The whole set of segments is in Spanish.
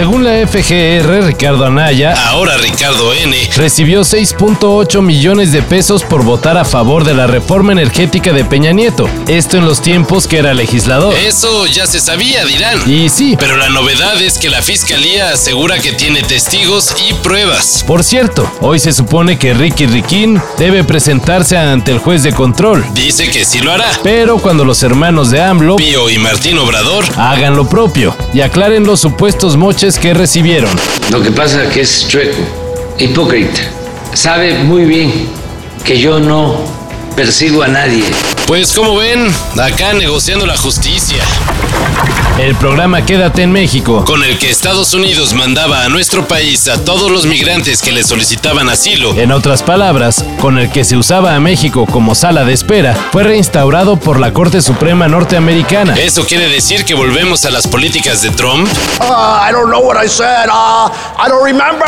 Según la FGR, Ricardo Anaya, ahora Ricardo N., recibió 6.8 millones de pesos por votar a favor de la reforma energética de Peña Nieto. Esto en los tiempos que era legislador. Eso ya se sabía, dirán. Y sí. Pero la novedad es que la fiscalía asegura que tiene testigos y pruebas. Por cierto, hoy se supone que Ricky Riquín debe presentarse ante el juez de control. Dice que sí lo hará. Pero cuando los hermanos de AMLO, Pío y Martín Obrador, hagan lo propio y aclaren los supuestos moches que recibieron. Lo que pasa es que es chueco, hipócrita. Sabe muy bien que yo no persigo a nadie. Pues como ven, acá negociando la justicia. El programa Quédate en México, con el que Estados Unidos mandaba a nuestro país a todos los migrantes que le solicitaban asilo. En otras palabras, con el que se usaba a México como sala de espera, fue reinstaurado por la Corte Suprema norteamericana. ¿Eso quiere decir que volvemos a las políticas de Trump? Uh, I don't know what I said. Uh, I don't remember.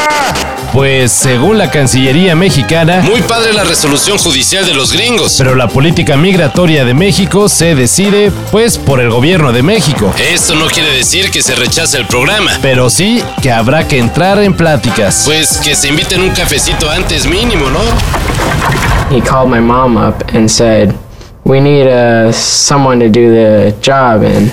Pues según la Cancillería mexicana, muy padre la resolución judicial de los gringos. Pero la política migratoria de México se decide, pues, por el gobierno de México. Esto no quiere decir que se rechace el programa. Pero sí que habrá que entrar en pláticas. Pues que se inviten un cafecito antes mínimo, ¿no? He called my mom up and said, "We need uh, someone to do the job," and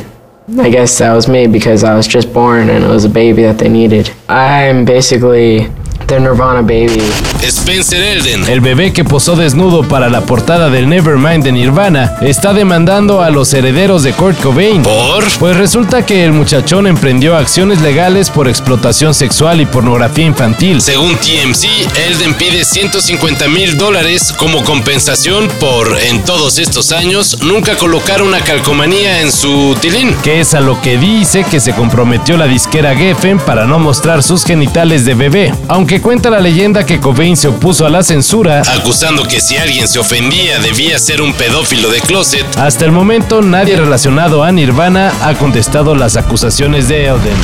I guess that was me because I was just born and it was a baby that they needed. I'm basically The Nirvana Baby. Spencer Elden, el bebé que posó desnudo para la portada del Nevermind de Nirvana, está demandando a los herederos de Kurt Cobain. ¿Por? Pues resulta que el muchachón emprendió acciones legales por explotación sexual y pornografía infantil. Según TMC, Elden pide 150 mil dólares como compensación por, en todos estos años, nunca colocar una calcomanía en su tilín. Que es a lo que dice que se comprometió la disquera Geffen para no mostrar sus genitales de bebé. Aunque cuenta la leyenda que Cobain se opuso a la censura, acusando que si alguien se ofendía debía ser un pedófilo de closet. Hasta el momento nadie relacionado a Nirvana ha contestado las acusaciones de Elden.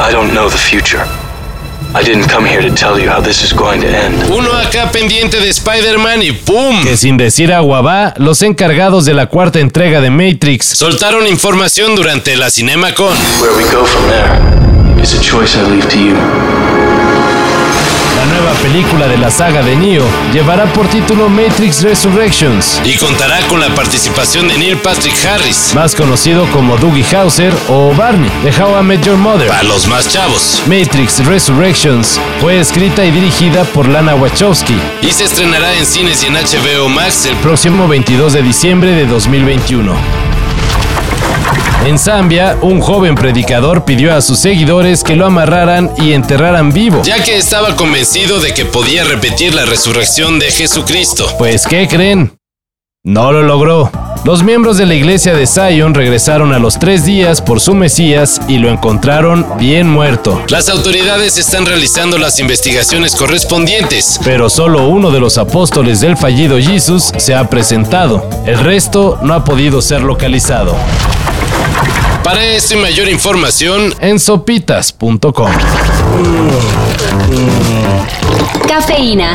I don't know the future. I didn't come here to tell you how this is going to end. Uno acá pendiente de Spider-Man y ¡pum! Que sin decir agua va, los encargados de la cuarta entrega de Matrix soltaron información durante la CinemaCon. Where we go from there is a choice I leave to you. La nueva película de la saga de Neo llevará por título Matrix Resurrections y contará con la participación de Neil Patrick Harris, más conocido como Dougie Hauser o Barney de How I Met Your Mother. Para los más chavos, Matrix Resurrections fue escrita y dirigida por Lana Wachowski y se estrenará en cines y en HBO Max el próximo 22 de diciembre de 2021. En Zambia, un joven predicador pidió a sus seguidores que lo amarraran y enterraran vivo, ya que estaba convencido de que podía repetir la resurrección de Jesucristo. Pues, ¿qué creen? No lo logró. Los miembros de la iglesia de Zion regresaron a los tres días por su Mesías y lo encontraron bien muerto. Las autoridades están realizando las investigaciones correspondientes, pero solo uno de los apóstoles del fallido Jesús se ha presentado. El resto no ha podido ser localizado. Para esto y mayor información en sopitas.com. Cafeína.